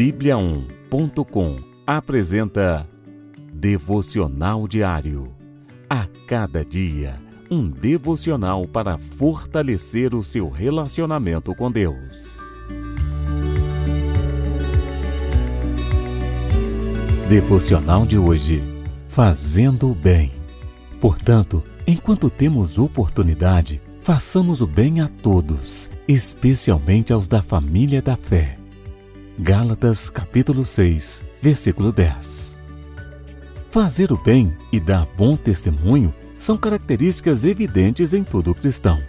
Bíblia1.com apresenta Devocional Diário. A cada dia, um devocional para fortalecer o seu relacionamento com Deus. Devocional de hoje. Fazendo o bem. Portanto, enquanto temos oportunidade, façamos o bem a todos, especialmente aos da família da fé. Gálatas capítulo 6, versículo 10. Fazer o bem e dar bom testemunho são características evidentes em todo cristão.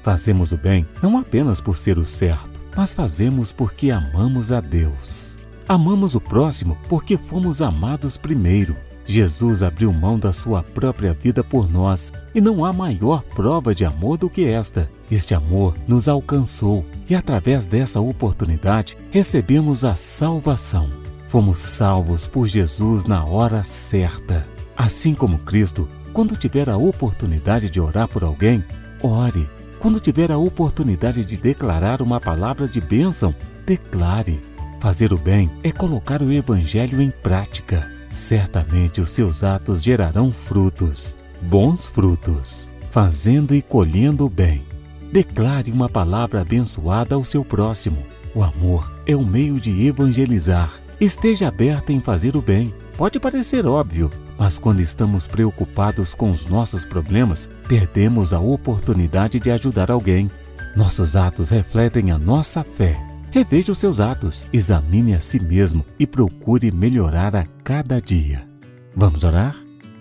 Fazemos o bem não apenas por ser o certo, mas fazemos porque amamos a Deus. Amamos o próximo porque fomos amados primeiro. Jesus abriu mão da sua própria vida por nós e não há maior prova de amor do que esta. Este amor nos alcançou e, através dessa oportunidade, recebemos a salvação. Fomos salvos por Jesus na hora certa. Assim como Cristo, quando tiver a oportunidade de orar por alguém, ore. Quando tiver a oportunidade de declarar uma palavra de bênção, declare. Fazer o bem é colocar o Evangelho em prática certamente os seus atos gerarão frutos, bons frutos, fazendo e colhendo o bem. Declare uma palavra abençoada ao seu próximo. O amor é o meio de evangelizar. Esteja aberta em fazer o bem. Pode parecer óbvio, mas quando estamos preocupados com os nossos problemas, perdemos a oportunidade de ajudar alguém. Nossos atos refletem a nossa fé Reveja os seus atos, examine a si mesmo e procure melhorar a cada dia. Vamos orar?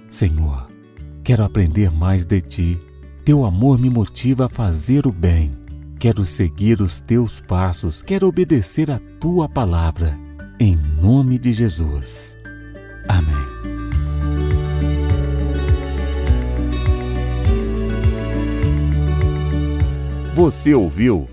Senhor, quero aprender mais de ti. Teu amor me motiva a fazer o bem. Quero seguir os teus passos, quero obedecer a tua palavra. Em nome de Jesus. Amém. Você ouviu?